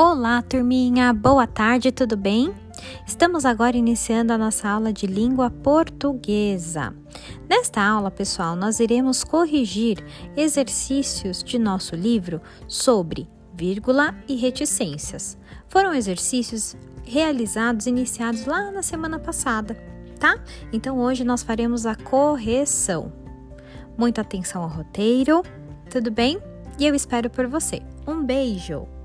Olá, turminha! Boa tarde, tudo bem? Estamos agora iniciando a nossa aula de língua portuguesa. Nesta aula, pessoal, nós iremos corrigir exercícios de nosso livro sobre vírgula e reticências. Foram exercícios realizados, iniciados lá na semana passada, tá? Então hoje nós faremos a correção. Muita atenção ao roteiro, tudo bem? E eu espero por você. Um beijo!